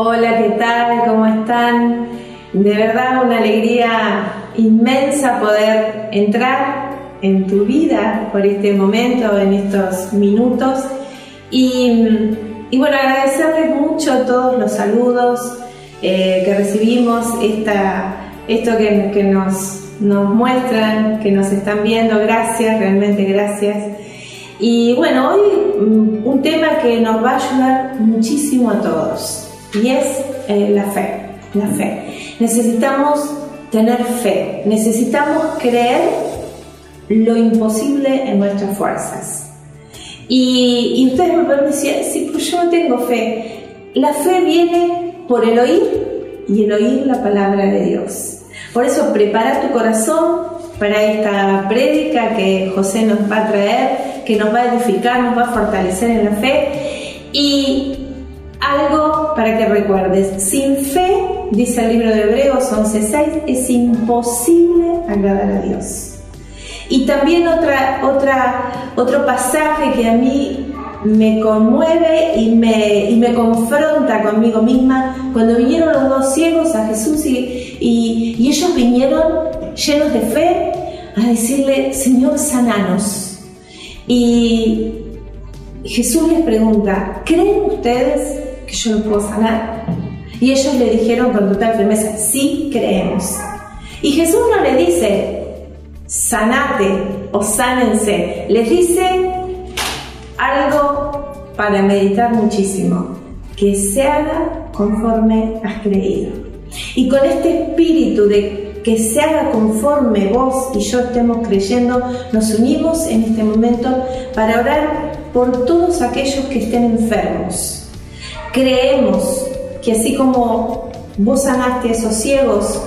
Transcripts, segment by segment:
Hola, ¿qué tal? ¿Cómo están? De verdad una alegría inmensa poder entrar en tu vida por este momento, en estos minutos. Y, bueno, agradecerles mucho todos los saludos eh, que recibimos, esta, esto que, nos, nos muestran, que nos están viendo. Gracias, realmente gracias. Y bueno, hoy mm, un tema que nos va a ayudar muchísimo a todos y es eh, la fe, la fe. Necesitamos tener fe, necesitamos creer lo imposible en nuestras fuerzas. Y, y ustedes me pueden decir, sí, pues yo no tengo fe. La fe viene por el oír y el oír la palabra de Dios. Por eso prepara tu corazón para esta prédica que José nos va a traer que nos va a edificar, nos va a fortalecer en la fe. Y algo para que recuerdes, sin fe, dice el libro de Hebreos 11:6, es imposible agradar a Dios. Y también otra, otra, otro pasaje que a mí me conmueve y me, y me confronta conmigo misma, cuando vinieron los dos ciegos a Jesús y, y, y ellos vinieron llenos de fe a decirle, Señor, sananos. Y Jesús les pregunta, ¿creen ustedes que yo lo puedo sanar? Y ellos le dijeron con total firmeza, sí creemos. Y Jesús no le dice, sanate o sánense, les dice algo para meditar muchísimo, que se haga conforme has creído. Y con este espíritu de que se haga conforme vos y yo estemos creyendo, nos unimos en este momento para orar por todos aquellos que estén enfermos. Creemos que así como vos sanaste a esos ciegos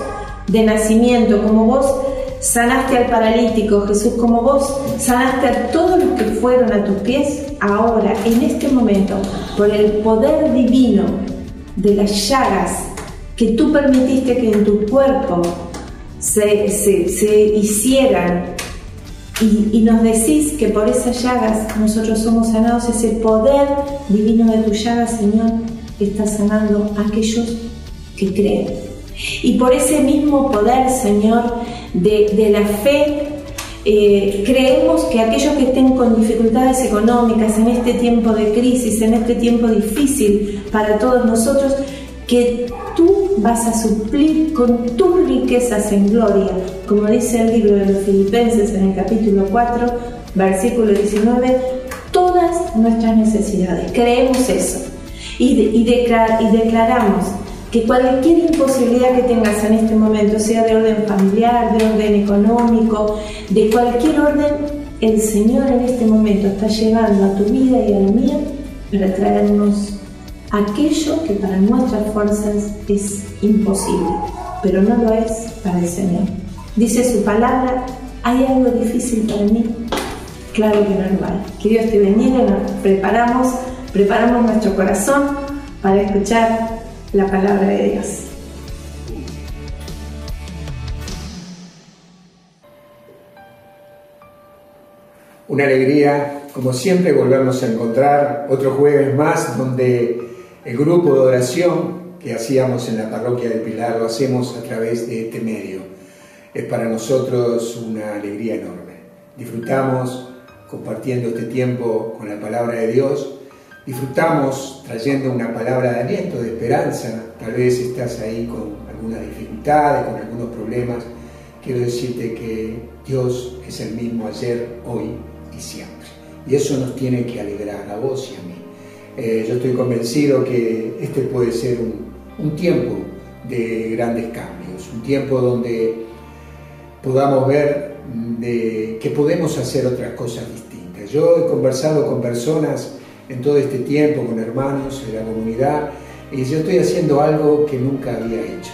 de nacimiento, como vos sanaste al paralítico, Jesús, como vos sanaste a todos los que fueron a tus pies, ahora, en este momento, por el poder divino de las llagas que tú permitiste que en tu cuerpo se, hicieran y, nos decís que por esas llagas nosotros somos sanados, ese poder divino de tu llaga, Señor, está sanando a aquellos que creen. Y por ese mismo poder, Señor, de, la fe, eh, creemos que aquellos que estén con dificultades económicas en este tiempo de crisis, en este tiempo difícil para todos nosotros, que tú vas a suplir con tus riquezas en gloria, como dice el libro de los Filipenses en el capítulo 4, versículo 19, todas nuestras necesidades. Creemos eso y, y declaramos que cualquier imposibilidad que tengas en este momento, sea de orden familiar, de orden económico, de cualquier orden, el Señor en este momento está llegando a tu vida y a la mía para traernos aquello que para nuestras fuerzas es imposible, pero no lo es para el Señor. Dice su palabra, ¿hay algo difícil para mí? Claro que no lo hay. Que Dios te bendiga, nos preparamos, preparamos nuestro corazón para escuchar la palabra de Dios. Una alegría, como siempre, volvernos a encontrar otro jueves más donde el grupo de oración que hacíamos en la parroquia de Pilar lo hacemos a través de este medio. Es para nosotros una alegría enorme. Disfrutamos compartiendo este tiempo con la palabra de Dios, disfrutamos trayendo una palabra de aliento, de esperanza. Tal vez estás ahí con algunas dificultades, con algunos problemas. Quiero decirte que Dios es el mismo ayer, hoy y siempre. Y eso nos tiene que alegrar a vos y a mí. Eh, yo estoy convencido que este puede ser un, tiempo de grandes cambios, un tiempo donde podamos ver que podemos hacer otras cosas distintas. Yo he conversado con personas en todo este tiempo, con hermanos de la comunidad, y yo estoy haciendo algo que nunca había hecho.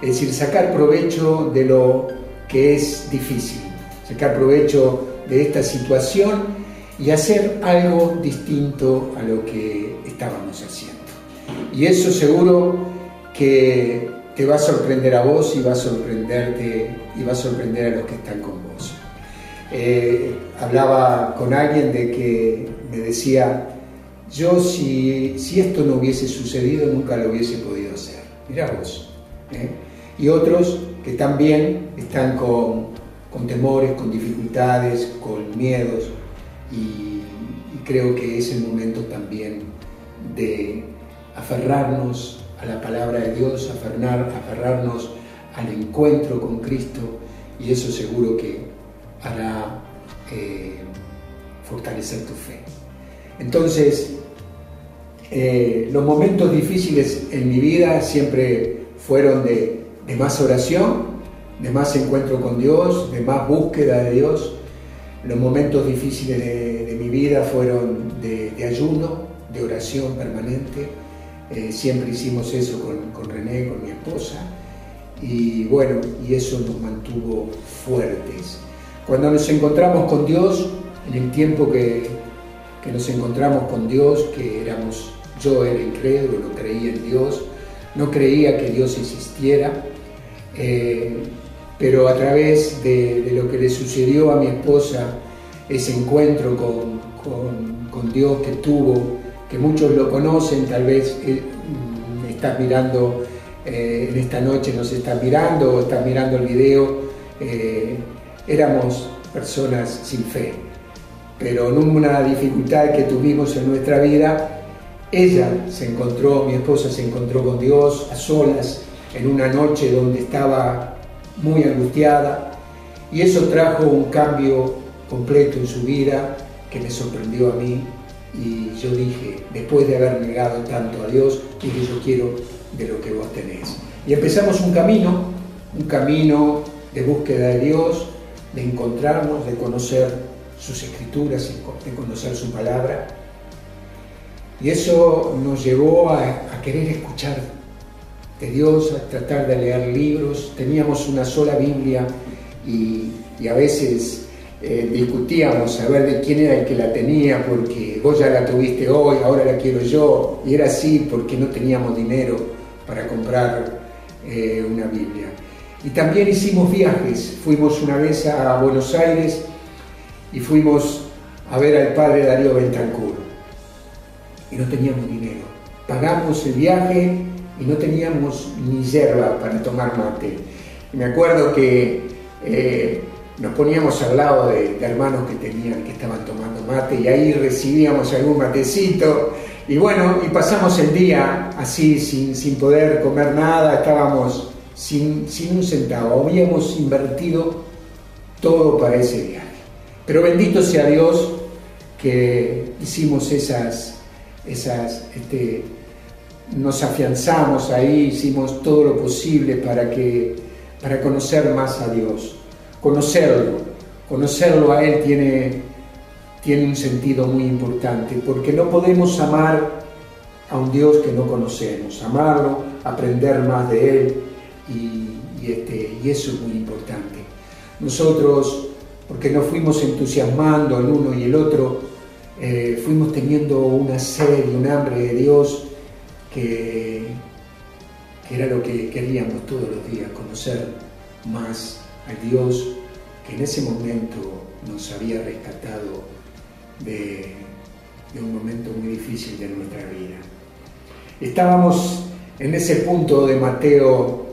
Es decir, sacar provecho de lo que es difícil, sacar provecho de esta situación y hacer algo distinto a lo que estábamos haciendo. Y eso seguro que te va a sorprender a vos y va a sorprenderte y va a sorprender a los que están con vos. Eh, hablaba con alguien de que me decía, yo si, si esto no hubiese sucedido nunca lo hubiese podido hacer. Mirá vos. ¿eh? Y otros que también están con, con temores, con dificultades, con miedos y, creo que es el momento también de aferrarnos a la palabra de Dios, aferrar, aferrarnos al encuentro con Cristo y eso seguro que hará eh, fortalecer tu fe. Entonces, eh, los momentos difíciles en mi vida siempre fueron de, más oración, de más encuentro con Dios, de más búsqueda de Dios. Los momentos difíciles de, mi vida fueron de, ayuno, de oración permanente. Eh, siempre hicimos eso con, René, con mi esposa. Y bueno, y eso nos mantuvo fuertes. Cuando nos encontramos con Dios, en el tiempo que, que nos encontramos con Dios, que éramos, yo era incrédulo, no creía en Dios, no creía que Dios existiera, eh, pero a través de, lo que le sucedió a mi esposa, ese encuentro con, con, Dios que tuvo, que muchos lo conocen, tal vez eh, me estás mirando eh, en esta noche, nos estás mirando o estás mirando el video, éramos personas sin fe pero en una dificultad que tuvimos en nuestra vida, ella se encontró, mi esposa se encontró con Dios a solas en una noche donde estaba muy angustiada y eso trajo un cambio completo en su vida que me sorprendió a mí y yo dije, después de haber negado tanto a Dios, dije yo quiero de lo que vos tenés. Y empezamos un camino, un camino de búsqueda de Dios, de encontrarnos, de conocer sus escrituras de conocer su palabra. Y eso nos llevó a, querer escuchar de Dios, a tratar de leer libros. Teníamos una sola Biblia y, a veces eh, discutíamos a ver de quién era el que la tenía, porque vos ya la tuviste hoy, ahora la quiero yo. Y era así porque no teníamos dinero para comprar eh, una Biblia. Y también hicimos viajes. Fuimos una vez a Buenos Aires y fuimos a ver al padre Darío Bentancur. Y no teníamos dinero. Pagamos el viaje y no teníamos ni yerba para tomar mate. Y me acuerdo que eh, nos poníamos al lado de, hermanos que tenían, que estaban tomando mate y ahí recibíamos algún matecito. Y bueno, y pasamos el día así, sin, sin poder comer nada, estábamos sin, sin un centavo. Habíamos invertido todo para ese viaje. Pero bendito sea Dios que hicimos esas, esas, este, nos afianzamos ahí, hicimos todo lo posible para, que, para conocer más a Dios, conocerlo, conocerlo a Él tiene, tiene un sentido muy importante, porque no podemos amar a un Dios que no conocemos, amarlo, aprender más de Él, y, y, este, y eso es muy importante. Nosotros porque nos fuimos entusiasmando el uno y el otro, eh, fuimos teniendo una sed y un hambre de Dios que, era lo que queríamos todos los días, conocer más a Dios que en ese momento nos había rescatado de, de un momento muy difícil de nuestra vida. Estábamos en ese punto de Mateo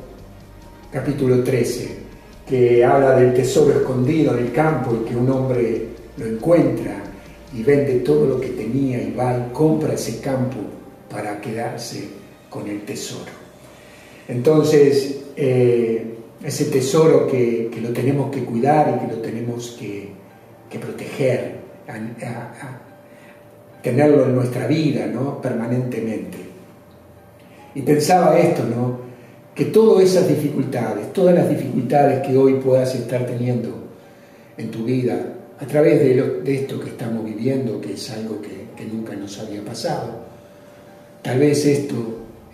capítulo 13 que habla del tesoro escondido en el campo y que un hombre lo encuentra y vende todo lo que tenía y va y compra ese campo para quedarse con el tesoro. Entonces, eh, ese tesoro que, lo tenemos que cuidar y que lo tenemos que, proteger, tenerlo en nuestra vida ¿no? permanentemente. Y pensaba esto, ¿no? que todas esas dificultades, todas las dificultades que hoy puedas estar teniendo en tu vida, a través de, esto que estamos viviendo, que es algo que, nunca nos había pasado, tal vez esto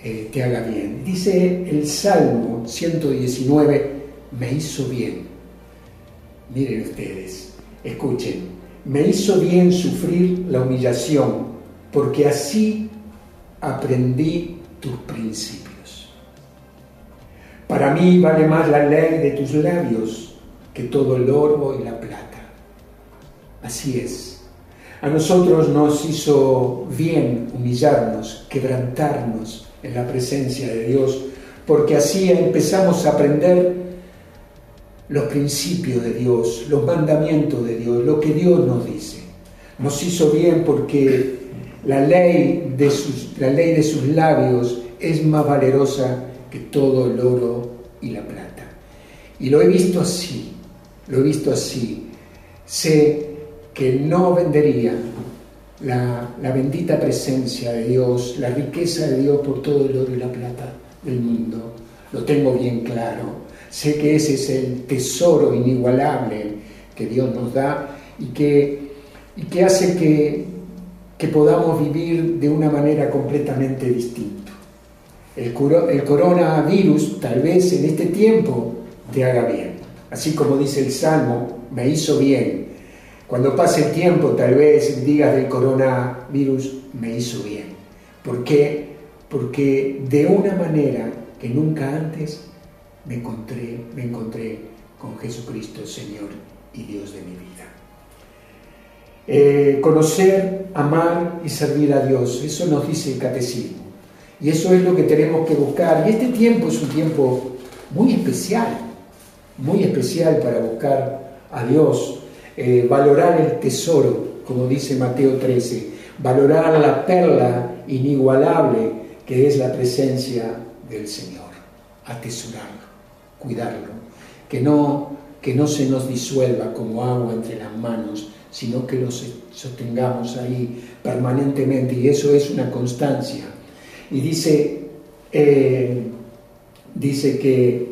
eh, te haga bien. Dice el Salmo 119, me hizo bien. Miren ustedes, escuchen, me hizo bien sufrir la humillación, porque así aprendí tus principios. Para mí vale más la ley de tus labios que todo el oro y la plata. Así es. A nosotros nos hizo bien humillarnos, quebrantarnos en la presencia de Dios, porque así empezamos a aprender los principios de Dios, los mandamientos de Dios, lo que Dios nos dice. Nos hizo bien porque la ley de sus, la ley de sus labios es más valerosa que todo el oro y la plata. Y lo he visto así, lo he visto así. Sé que no vendería la, bendita presencia de Dios, la riqueza de Dios por todo el oro y la plata del mundo. Lo tengo bien claro. Sé que ese es el tesoro inigualable que Dios nos da y que, y que hace que, que podamos vivir de una manera completamente distinta. El, el coronavirus tal vez en este tiempo te haga bien. Así como dice el Salmo, me hizo bien. Cuando pase el tiempo, tal vez digas del coronavirus, me hizo bien. ¿Por qué? Porque de una manera que nunca antes me encontré, me encontré con Jesucristo, Señor y Dios de mi vida. Eh, conocer, amar y servir a Dios, eso nos dice el catecismo. Y eso es lo que tenemos que buscar. Y este tiempo es un tiempo muy especial, muy especial para buscar a Dios, eh, valorar el tesoro, como dice Mateo 13, valorar la perla inigualable que es la presencia del Señor, atesorarlo, cuidarlo, que no, que no se nos disuelva como agua entre las manos, sino que lo sostengamos ahí permanentemente y eso es una constancia. Y dice, eh, dice que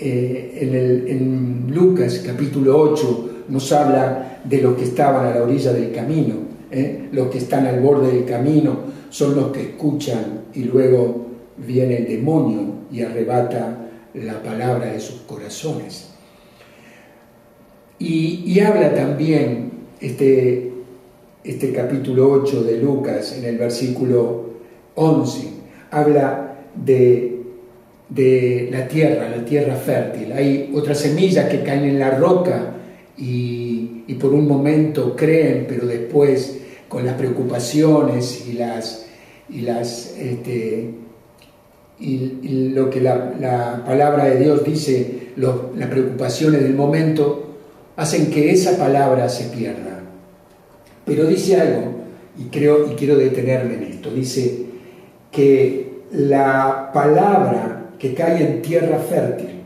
eh, en, Lucas capítulo 8 nos habla de los que estaban a la orilla del camino. ¿eh? Los que están al borde del camino son los que escuchan y luego viene el demonio y arrebata la palabra de sus corazones. Y, habla también este, este capítulo 8 de Lucas en el versículo 11, habla de de la tierra, la tierra fértil. Hay otras semillas que caen en la roca y, y por un momento creen, pero después con las preocupaciones y las, y las este, y, lo que la, la, palabra de Dios dice, las preocupaciones del momento, hacen que esa palabra se pierda. Pero dice algo, y creo y quiero detenerme en esto, dice que la palabra que cae en tierra fértil.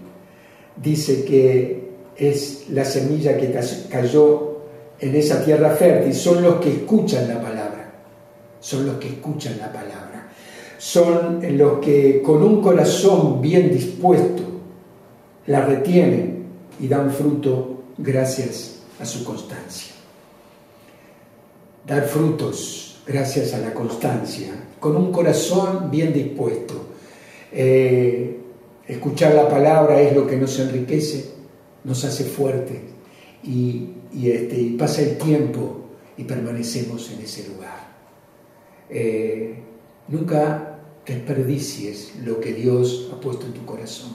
Dice que es la semilla que cayó en esa tierra fértil. Son los que escuchan la palabra. Son los que escuchan la palabra. Son los que con un corazón bien dispuesto la retienen y dan fruto gracias a su constancia. Dar frutos gracias a la constancia, con un corazón bien dispuesto eh, escuchar la palabra es lo que nos enriquece, nos hace fuerte y, este, pasa el tiempo y permanecemos en ese lugar. Eh, nunca desperdicies lo que Dios ha puesto en tu corazón.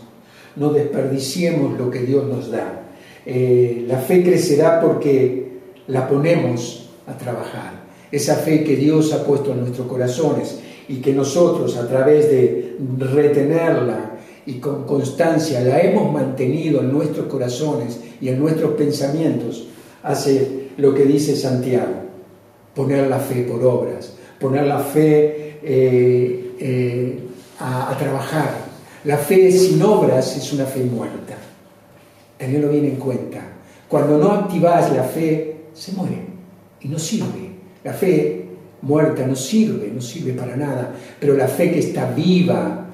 No desperdiciemos lo que Dios nos da. Eh, la fe crecerá porque la ponemos a trabajar. Esa fe que Dios ha puesto en nuestros corazones y que nosotros a través de retenerla y con constancia la hemos mantenido en nuestros corazones y en nuestros pensamientos, hace lo que dice Santiago, poner la fe por obras, poner la fe eh, eh, a, trabajar. La fe sin obras es una fe muerta. Tenedlo bien en cuenta. Cuando no activas la fe, se muere y no sirve. La fe muerta no sirve, no sirve para nada, pero la fe que está viva,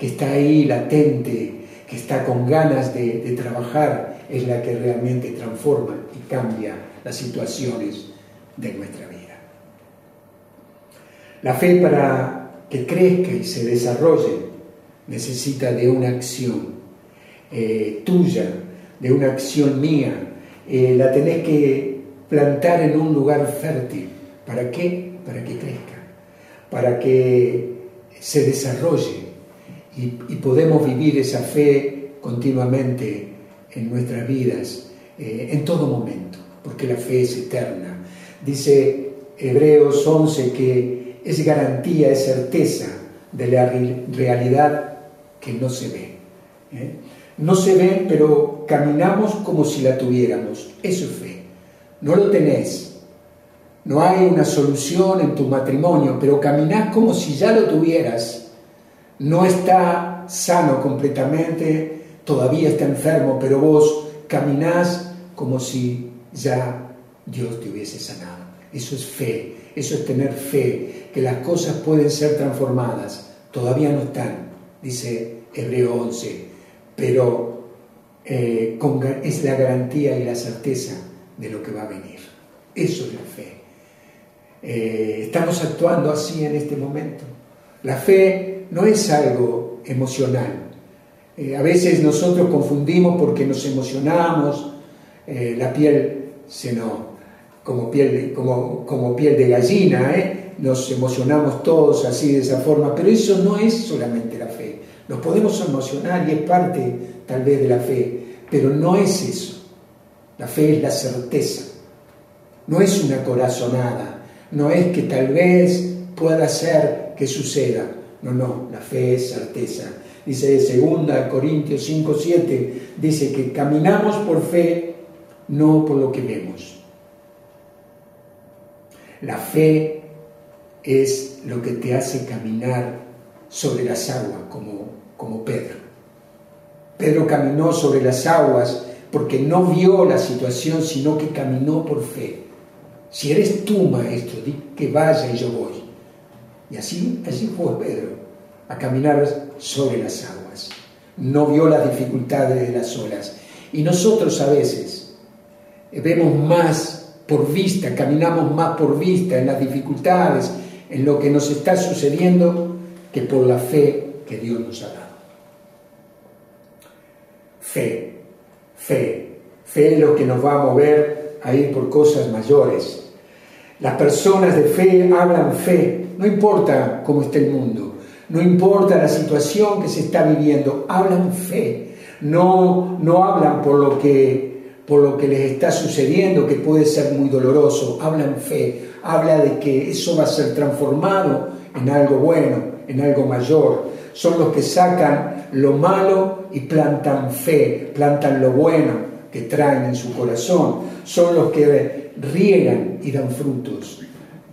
que está ahí latente, que está con ganas de, trabajar, es la que realmente transforma y cambia las situaciones de nuestra vida. La fe para que crezca y se desarrolle necesita de una acción eh, tuya, de una acción mía. Eh, la tenés que plantar en un lugar fértil. ¿Para qué? para que crezca, para que se desarrolle y, podemos vivir esa fe continuamente en nuestras vidas, eh, en todo momento, porque la fe es eterna. Dice Hebreos 11 que es garantía, es certeza de la realidad que no se ve. ¿eh? No se ve, pero caminamos como si la tuviéramos. Eso es fe. No lo tenés. No hay una solución en tu matrimonio, pero caminás como si ya lo tuvieras. No está sano completamente, todavía está enfermo, pero vos caminás como si ya Dios te hubiese sanado. Eso es fe, eso es tener fe, que las cosas pueden ser transformadas. Todavía no están, dice Hebreo 11, pero eh, es la garantía y la certeza de lo que va a venir. Eso es la fe. Eh, estamos actuando así en este momento. La fe no es algo emocional. Eh, a veces nosotros confundimos porque nos emocionamos, la piel se nos, como piel, como, como piel de gallina, nos emocionamos todos así de esa forma, pero eso no es solamente la fe. Nos podemos emocionar y es parte tal vez de la fe, pero no es eso. La fe es la certeza, no es una corazonada, no es que tal vez pueda ser que suceda. No, no, la fe es certeza. Dice de 2 Corintios 5, 7, dice que caminamos por fe, no por lo que vemos. La fe es lo que te hace caminar sobre las aguas, como, como Pedro. Pedro caminó sobre las aguas porque no vio la situación, sino que caminó por fe. Si eres tú, maestro, di que vaya y yo voy. Y así, así fue Pedro, a caminar sobre las aguas. No vio las dificultades de las olas. Y nosotros a veces vemos más por vista, caminamos más por vista en las dificultades, en lo que nos está sucediendo, que por la fe que Dios nos ha dado. Fe, fe, fe es lo que nos va a mover a ir por cosas mayores. Las personas de fe hablan fe, no importa cómo esté el mundo, no importa la situación que se está viviendo, hablan fe, no, no hablan por lo, que, por lo que les está sucediendo, que puede ser muy doloroso, hablan fe, habla de que eso va a ser transformado en algo bueno, en algo mayor. Son los que sacan lo malo y plantan fe, plantan lo bueno que traen en su corazón. Son los que riegan y dan frutos.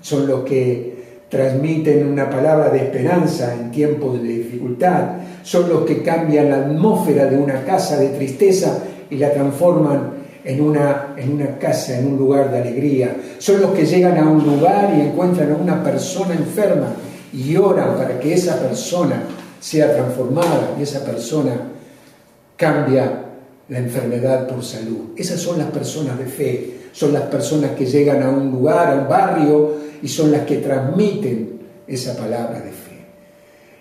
Son los que transmiten una palabra de esperanza en tiempos de dificultad. Son los que cambian la atmósfera de una casa de tristeza y la transforman en una, en una casa, en un lugar de alegría. Son los que llegan a un lugar y encuentran a una persona enferma y oran para que esa persona sea transformada y esa persona cambia la enfermedad por salud. Esas son las personas de fe, son las personas que llegan a un lugar, a un barrio y son las que transmiten esa palabra de fe.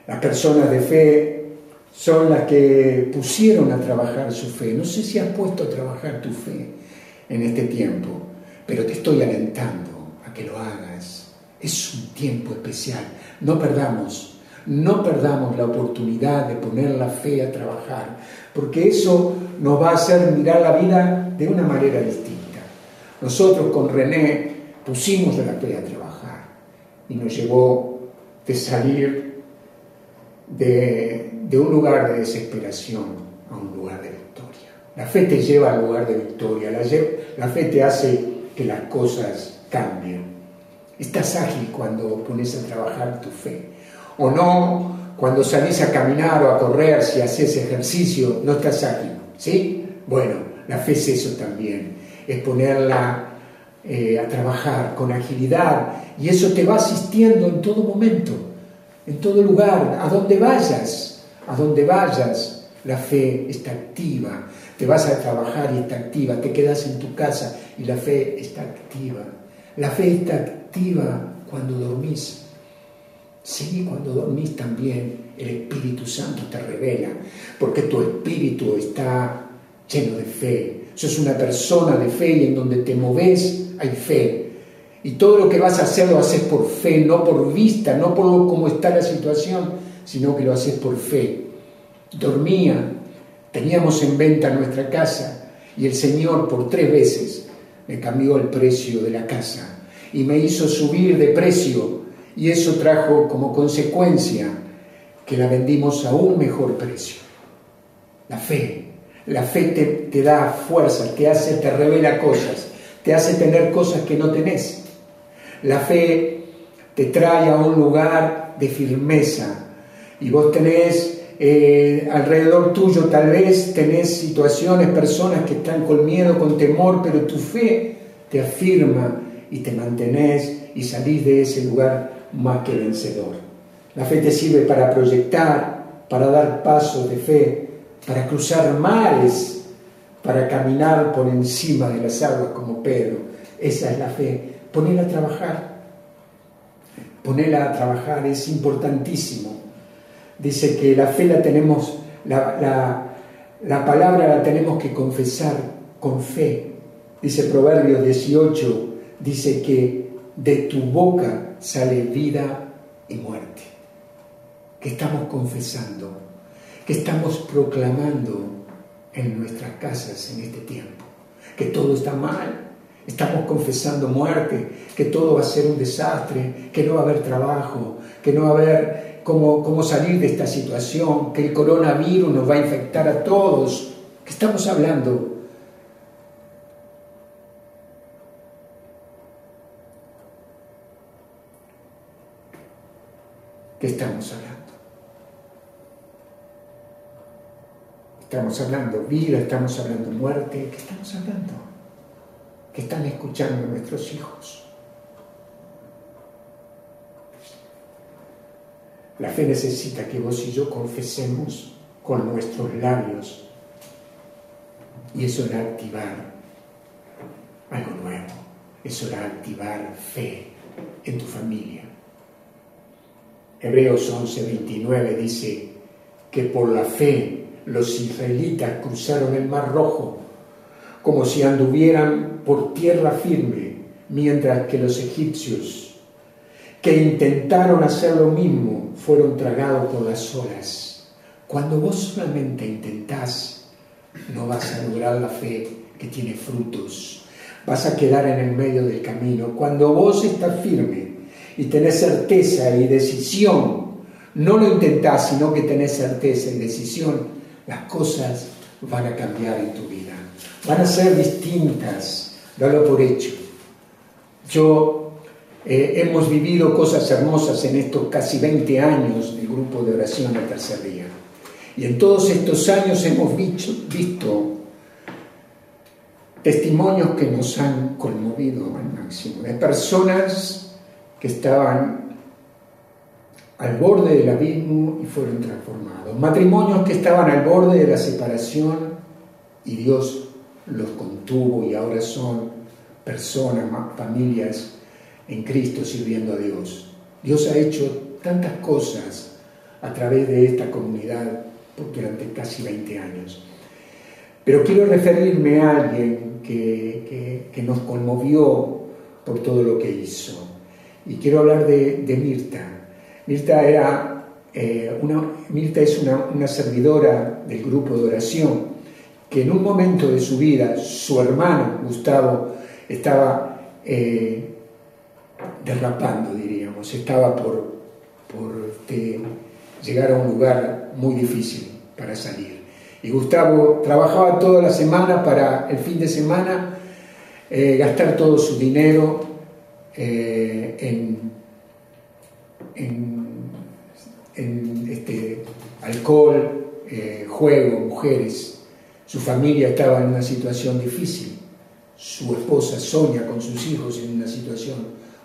Las personas de fe son las que pusieron a trabajar su fe. No sé si has puesto a trabajar tu fe en este tiempo, pero te estoy alentando a que lo hagas. Es un tiempo especial. No perdamos, no perdamos la oportunidad de poner la fe a trabajar, porque eso nos va a hacer mirar la vida de una manera distinta. Nosotros con René pusimos la fe a trabajar y nos llevó de salir de, de un lugar de desesperación a un lugar de victoria. La fe te lleva al lugar de victoria, la, la fe te hace que las cosas cambien. Estás ágil cuando pones a trabajar tu fe. O no, cuando salís a caminar o a correr, si haces ejercicio, no estás ágil. ¿Sí? Bueno, la fe es eso también, es ponerla eh, a trabajar con agilidad y eso te va asistiendo en todo momento, en todo lugar, a donde vayas a donde vayas, la fe está activa. Te vas a trabajar y está activa. Te quedas en tu casa y la fe está activa. La fe está activa cuando dormís. Sí, cuando dormís también el Espíritu Santo te revela, porque tu espíritu está lleno de fe. Sos una persona de fe y en donde te moves hay fe. Y todo lo que vas a hacer lo haces por fe, no por vista, no por cómo está la situación, sino que lo haces por fe. Dormía, teníamos en venta nuestra casa y el Señor por tres veces me cambió el precio de la casa. y me hizo subir de precio y eso trajo como consecuencia que la vendimos a un mejor precio. La fe. La fe te, da fuerza, te hace, te revela cosas, te hace tener cosas que no tenés. La fe te trae a un lugar de firmeza y vos tenés eh, alrededor tuyo tal vez tenés situaciones, personas que están con miedo, con temor, pero tu fe te afirma y te mantenés y salís de ese lugar más que vencedor. La fe te sirve para proyectar, para dar pasos de fe, para cruzar mares, para caminar por encima de las aguas como Pedro. Esa es la fe. Ponela a trabajar. Ponela a trabajar es importantísimo. Dice que la fe la tenemos, la, la palabra la tenemos que confesar con fe. Dice Proverbios 18, dice que de tu boca sale vida y muerte. Que estamos confesando, que estamos proclamando en nuestras casas en este tiempo, que todo está mal. Estamos confesando muerte, que todo va a ser un desastre, que no va a haber trabajo, que no va a haber cómo, cómo salir de esta situación, que el coronavirus nos va a infectar a todos. Que estamos hablando ¿Qué estamos hablando? Estamos hablando vida, estamos hablando muerte, ¿qué estamos hablando? ¿Qué están escuchando nuestros hijos? La fe necesita que vos y yo confesemos con nuestros labios y eso era activar algo nuevo, eso era activar fe en tu familia Hebreos 11:29 dice que por la fe los israelitas cruzaron el Mar Rojo como si anduvieran por tierra firme, mientras que los egipcios que intentaron hacer lo mismo fueron tragados por las olas. Cuando vos solamente intentás, no vas a lograr la fe que tiene frutos. Vas a quedar en el medio del camino. Cuando vos estás firme, y tenés certeza y decisión, no lo intentás, sino que tenés certeza y decisión, las cosas van a cambiar en tu vida. Van a ser distintas, dalo por hecho. Yo eh, hemos vivido cosas hermosas en estos casi 20 años del grupo de oración del tercer día. Y en todos estos años hemos visto, visto testimonios que nos han conmovido al máximo, de personas que estaban al borde del abismo y fueron transformados. Matrimonios que estaban al borde de la separación y Dios los contuvo y ahora son personas, familias en Cristo sirviendo a Dios. Dios ha hecho tantas cosas a través de esta comunidad durante casi 20 años. Pero quiero referirme a alguien que, que nos conmovió por todo lo que hizo. Y quiero hablar de, Mirta. Mirta, era, eh, una, Mirta es una, servidora del grupo de oración que en un momento de su vida su hermano Gustavo estaba eh, derrapando, diríamos, estaba por, por este, llegar a un lugar muy difícil para salir. Y Gustavo trabajaba toda la semana para el fin de semana eh, gastar todo su dinero en, en, este, alcohol, eh, juego, mujeres. Su familia estaba en una situación difícil. Su esposa Sonia con sus hijos en una situación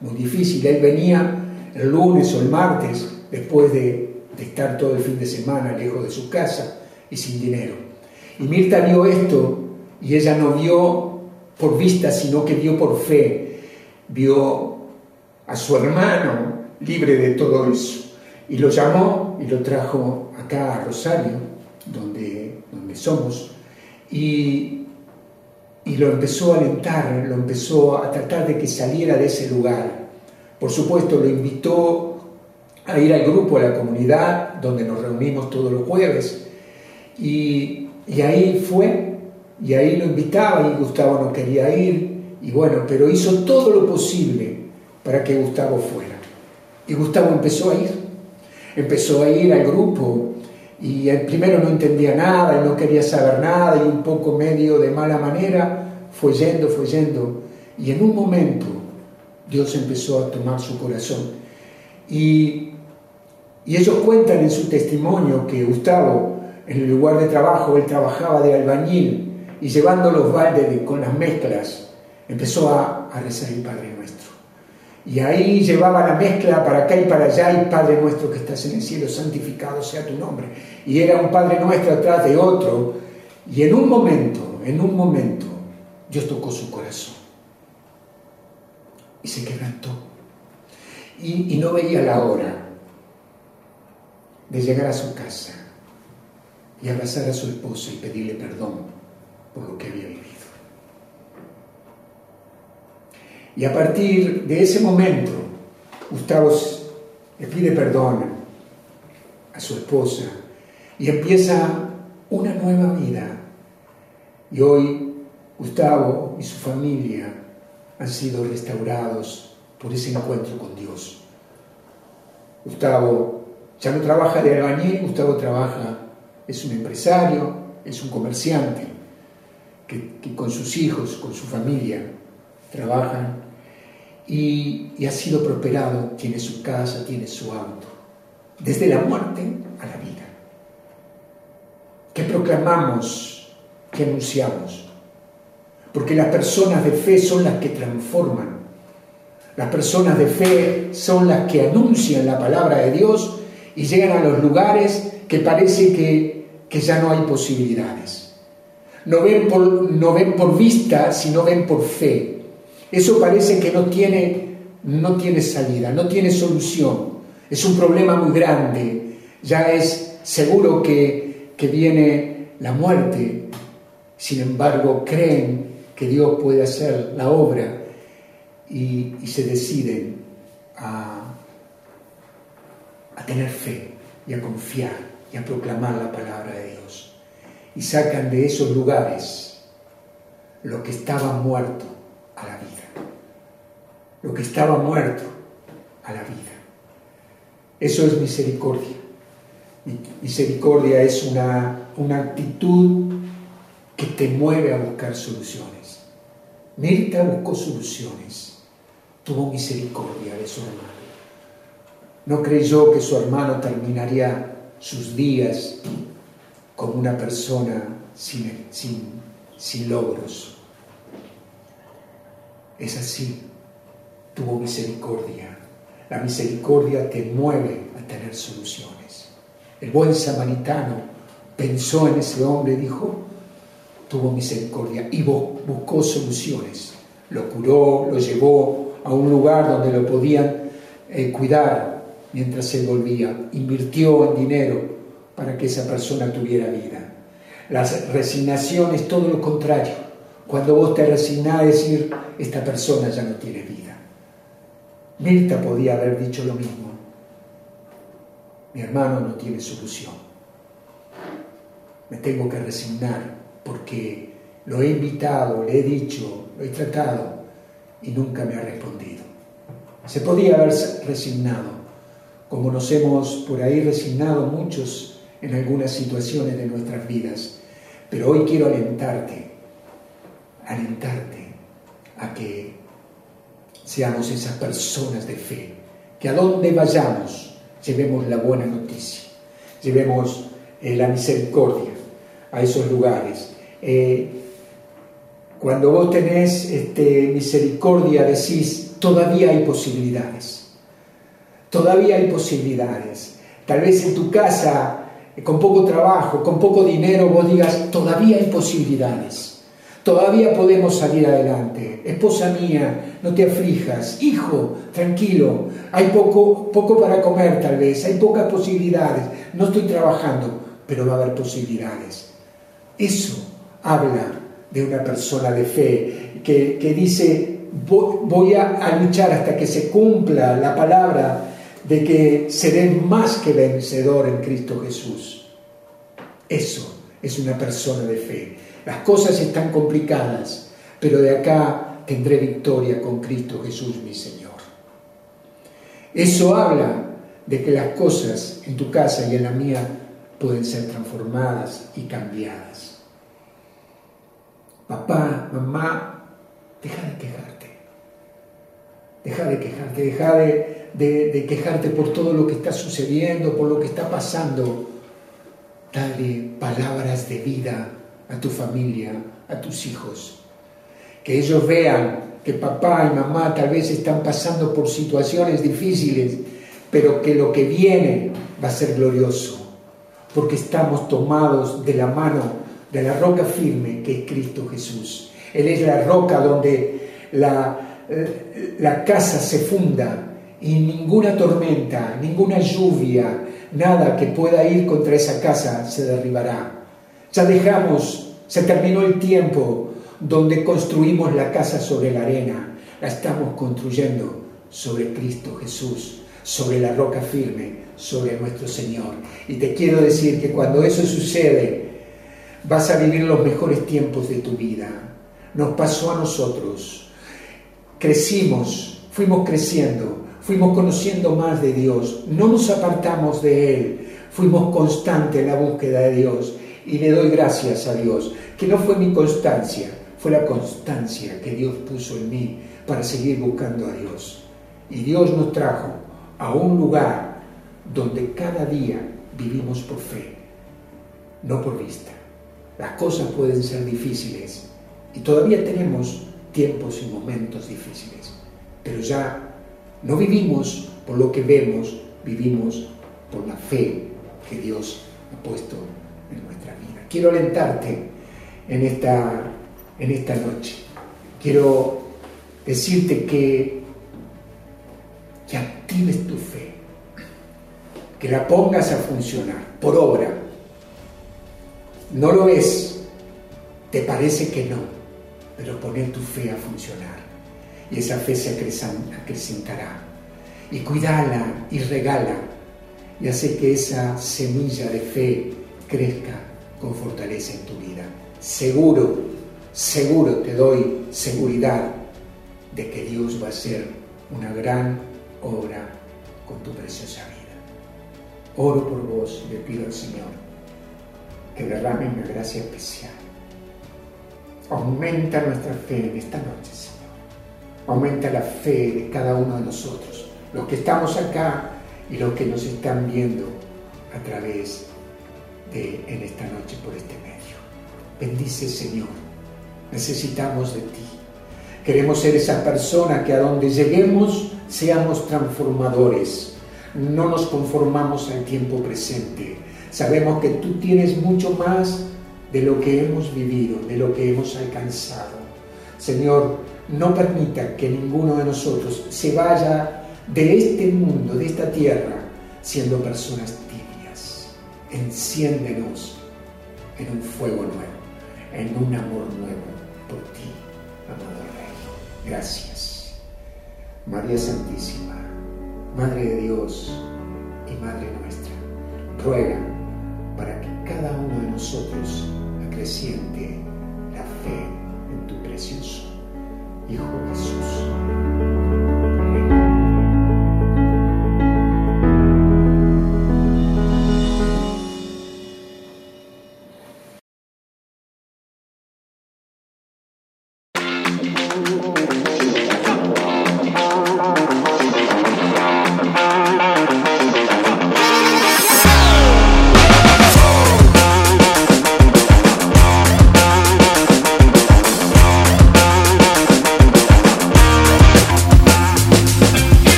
muy difícil. Él venía el lunes o el martes después de, de estar todo el fin de semana lejos de su casa y sin dinero. Y Mirta vio esto y ella no vio por vista, sino que vio por fe vio a su hermano libre de todo eso y lo llamó y lo trajo acá a Rosario, donde, donde somos, y, y lo empezó a alentar, lo empezó a tratar de que saliera de ese lugar. Por supuesto, lo invitó a ir al grupo, a la comunidad, donde nos reunimos todos los jueves, y, y ahí fue, y ahí lo invitaba, y Gustavo no quería ir, y bueno, pero hizo todo lo posible para que Gustavo fuera. Y Gustavo empezó a ir, empezó a ir al grupo y primero no entendía nada y no quería saber nada y un poco medio de mala manera fue yendo, fue yendo. Y en un momento Dios empezó a tomar su corazón. Y, y ellos cuentan en su testimonio que Gustavo, en el lugar de trabajo, él trabajaba de albañil y llevando los baldes con las mezclas, empezó a, a rezar el Padre Nuestro. Y ahí llevaba la mezcla para acá y para allá, y Padre nuestro que estás en el cielo, santificado sea tu nombre. Y era un Padre nuestro atrás de otro. Y en un momento, en un momento, Dios tocó su corazón. Y se quebrantó. Y, no veía la hora de llegar a su casa y abrazar a su esposa y pedirle perdón por lo que había vivido. Y a partir de ese momento, Gustavo le pide perdón a su esposa y empieza una nueva vida. Y hoy Gustavo y su familia han sido restaurados por ese encuentro con Dios. Gustavo ya no trabaja de albañil, Gustavo trabaja, es un empresario, es un comerciante, que, que con sus hijos, con su familia, trabajan y, ha sido prosperado, tiene su casa, tiene su auto, desde la muerte a la vida. ¿Qué proclamamos? ¿Qué anunciamos? Porque las personas de fe son las que transforman. Las personas de fe son las que anuncian la palabra de Dios y llegan a los lugares que parece que, que ya no hay posibilidades. No ven, por, no ven por vista, sino ven por fe. Eso parece que no tiene, no tiene salida, no tiene solución. Es un problema muy grande. Ya es seguro que, que viene la muerte. Sin embargo, creen que Dios puede hacer la obra y, se deciden a, a tener fe y a confiar y a proclamar la palabra de Dios. Y sacan de esos lugares lo que estaba muerto a la vida lo que estaba muerto a la vida. Eso es misericordia. Misericordia es una, una actitud que te mueve a buscar soluciones. Mirta buscó soluciones, tuvo misericordia de su hermano. No creyó que su hermano terminaría sus días como una persona sin, sin, sin logros. Es así tuvo misericordia. La misericordia te mueve a tener soluciones. El buen samaritano pensó en ese hombre y dijo, tuvo misericordia y buscó soluciones. Lo curó, lo llevó a un lugar donde lo podían eh, cuidar mientras él volvía. Invirtió en dinero para que esa persona tuviera vida. La resignación es todo lo contrario. Cuando vos te resignás a decir, esta persona ya no tiene vida. Mirta podía haber dicho lo mismo. Mi hermano no tiene solución. Me tengo que resignar porque lo he invitado, le he dicho, lo he tratado y nunca me ha respondido. Se podía haber resignado, como nos hemos por ahí resignado muchos en algunas situaciones de nuestras vidas. Pero hoy quiero alentarte, alentarte a que seamos esas personas de fe, que a donde vayamos llevemos la buena noticia, llevemos eh, la misericordia a esos lugares. Eh, cuando vos tenés este, misericordia decís, todavía hay posibilidades, todavía hay posibilidades. Tal vez en tu casa, con poco trabajo, con poco dinero, vos digas, todavía hay posibilidades. Todavía podemos salir adelante. Esposa mía, no te aflijas. Hijo, tranquilo. Hay poco, poco para comer tal vez. Hay pocas posibilidades. No estoy trabajando, pero va a haber posibilidades. Eso habla de una persona de fe que, dice, voy a, a luchar hasta que se cumpla la palabra de que seré más que vencedor en Cristo Jesús. Eso es una persona de fe. Las cosas están complicadas, pero de acá tendré victoria con Cristo Jesús mi Señor. Eso habla de que las cosas en tu casa y en la mía pueden ser transformadas y cambiadas. Papá, mamá, deja de quejarte. Deja de quejarte, deja de, quejarte por todo lo que está sucediendo, por lo que está pasando. Dale palabras de vida a tu familia, a tus hijos. Que ellos vean que papá y mamá tal vez están pasando por situaciones difíciles, pero que lo que viene va a ser glorioso, porque estamos tomados de la mano de la roca firme que es Cristo Jesús. Él es la roca donde la, eh, la casa se funda y ninguna tormenta, ninguna lluvia, nada que pueda ir contra esa casa se derribará. Ya dejamos, se terminó el tiempo donde construimos la casa sobre la arena, la estamos construyendo sobre Cristo Jesús, sobre la roca firme, sobre nuestro Señor. Y te quiero decir que cuando eso sucede, vas a vivir los mejores tiempos de tu vida. Nos pasó a nosotros. Crecimos, fuimos creciendo, fuimos conociendo más de Dios, no nos apartamos de Él, fuimos constantes en la búsqueda de Dios. Y le doy gracias a Dios, que no fue mi constancia, fue la constancia que Dios puso en mí para seguir buscando a Dios. Y Dios nos trajo a un lugar donde cada día vivimos por fe, no por vista. Las cosas pueden ser difíciles y todavía tenemos tiempos y momentos difíciles, pero ya no vivimos por lo que vemos, vivimos por la fe que Dios ha puesto en nuestra vida. Quiero alentarte en esta, en esta noche. Quiero decirte que que actives tu fe, que la pongas a funcionar por obra. No lo es, te parece que no, pero poner tu fe a funcionar y esa fe se acrecentará. Y cuídala y regala y hace que esa semilla de fe crezca con fortaleza en tu vida. Seguro, seguro te doy seguridad de que Dios va a ser una gran obra con tu preciosa vida. Oro por vos le pido al Señor que derrame una gracia especial. Aumenta nuestra fe en esta noche, Señor. Aumenta la fe de cada uno de nosotros, los que estamos acá y los que nos están viendo a través en esta noche por este medio. Bendice, Señor. Necesitamos de ti. Queremos ser esa persona que a donde lleguemos seamos transformadores, no nos conformamos al tiempo presente. Sabemos que tú tienes mucho más de lo que hemos vivido, de lo que hemos alcanzado. Señor, no permita que ninguno de nosotros se vaya de este mundo, de esta tierra, siendo personas tibias. Enciéndenos en un fuego nuevo, en un amor nuevo por ti, amado Rey. Gracias. María Santísima, Madre de Dios y Madre nuestra, ruega para que cada uno de nosotros acreciente la fe en tu precioso Hijo Jesús.